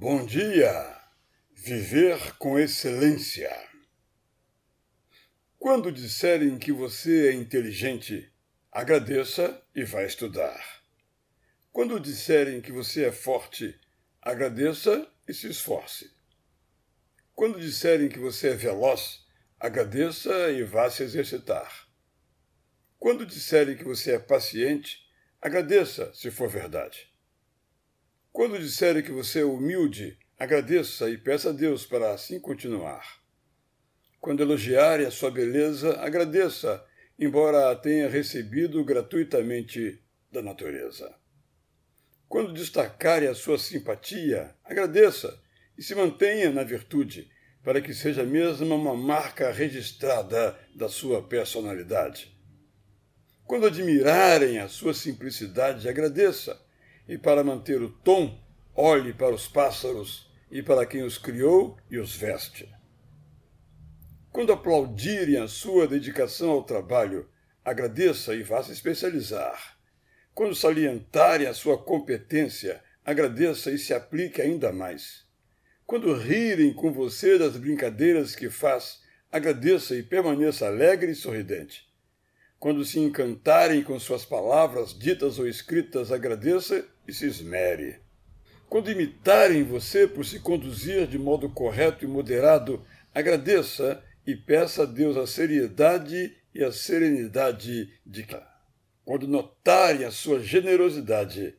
Bom dia! Viver com excelência. Quando disserem que você é inteligente, agradeça e vá estudar. Quando disserem que você é forte, agradeça e se esforce. Quando disserem que você é veloz, agradeça e vá se exercitar. Quando disserem que você é paciente, agradeça se for verdade. Quando disserem que você é humilde, agradeça e peça a Deus para assim continuar. Quando elogiarem a sua beleza, agradeça, embora a tenha recebido gratuitamente da natureza. Quando destacarem a sua simpatia, agradeça e se mantenha na virtude, para que seja mesmo uma marca registrada da sua personalidade. Quando admirarem a sua simplicidade, agradeça e para manter o tom, olhe para os pássaros e para quem os criou e os veste. Quando aplaudirem a sua dedicação ao trabalho, agradeça e vá se especializar. Quando salientarem a sua competência, agradeça e se aplique ainda mais. Quando rirem com você das brincadeiras que faz, agradeça e permaneça alegre e sorridente. Quando se encantarem com suas palavras ditas ou escritas, agradeça e se esmere. Quando imitarem você por se conduzir de modo correto e moderado, agradeça e peça a Deus a seriedade e a serenidade de quando notarem a sua generosidade,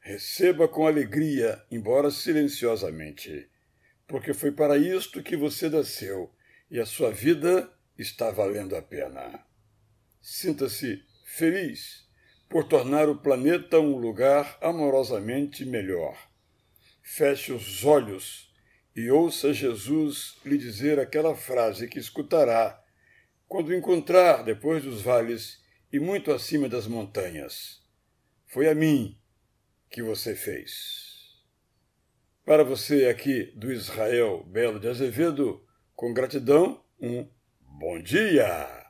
receba com alegria, embora silenciosamente, porque foi para isto que você nasceu e a sua vida está valendo a pena. Sinta-se feliz por tornar o planeta um lugar amorosamente melhor. Feche os olhos e ouça Jesus lhe dizer aquela frase que escutará quando encontrar depois dos vales e muito acima das montanhas. Foi a mim que você fez. Para você aqui do Israel Belo de Azevedo, com gratidão, um bom dia!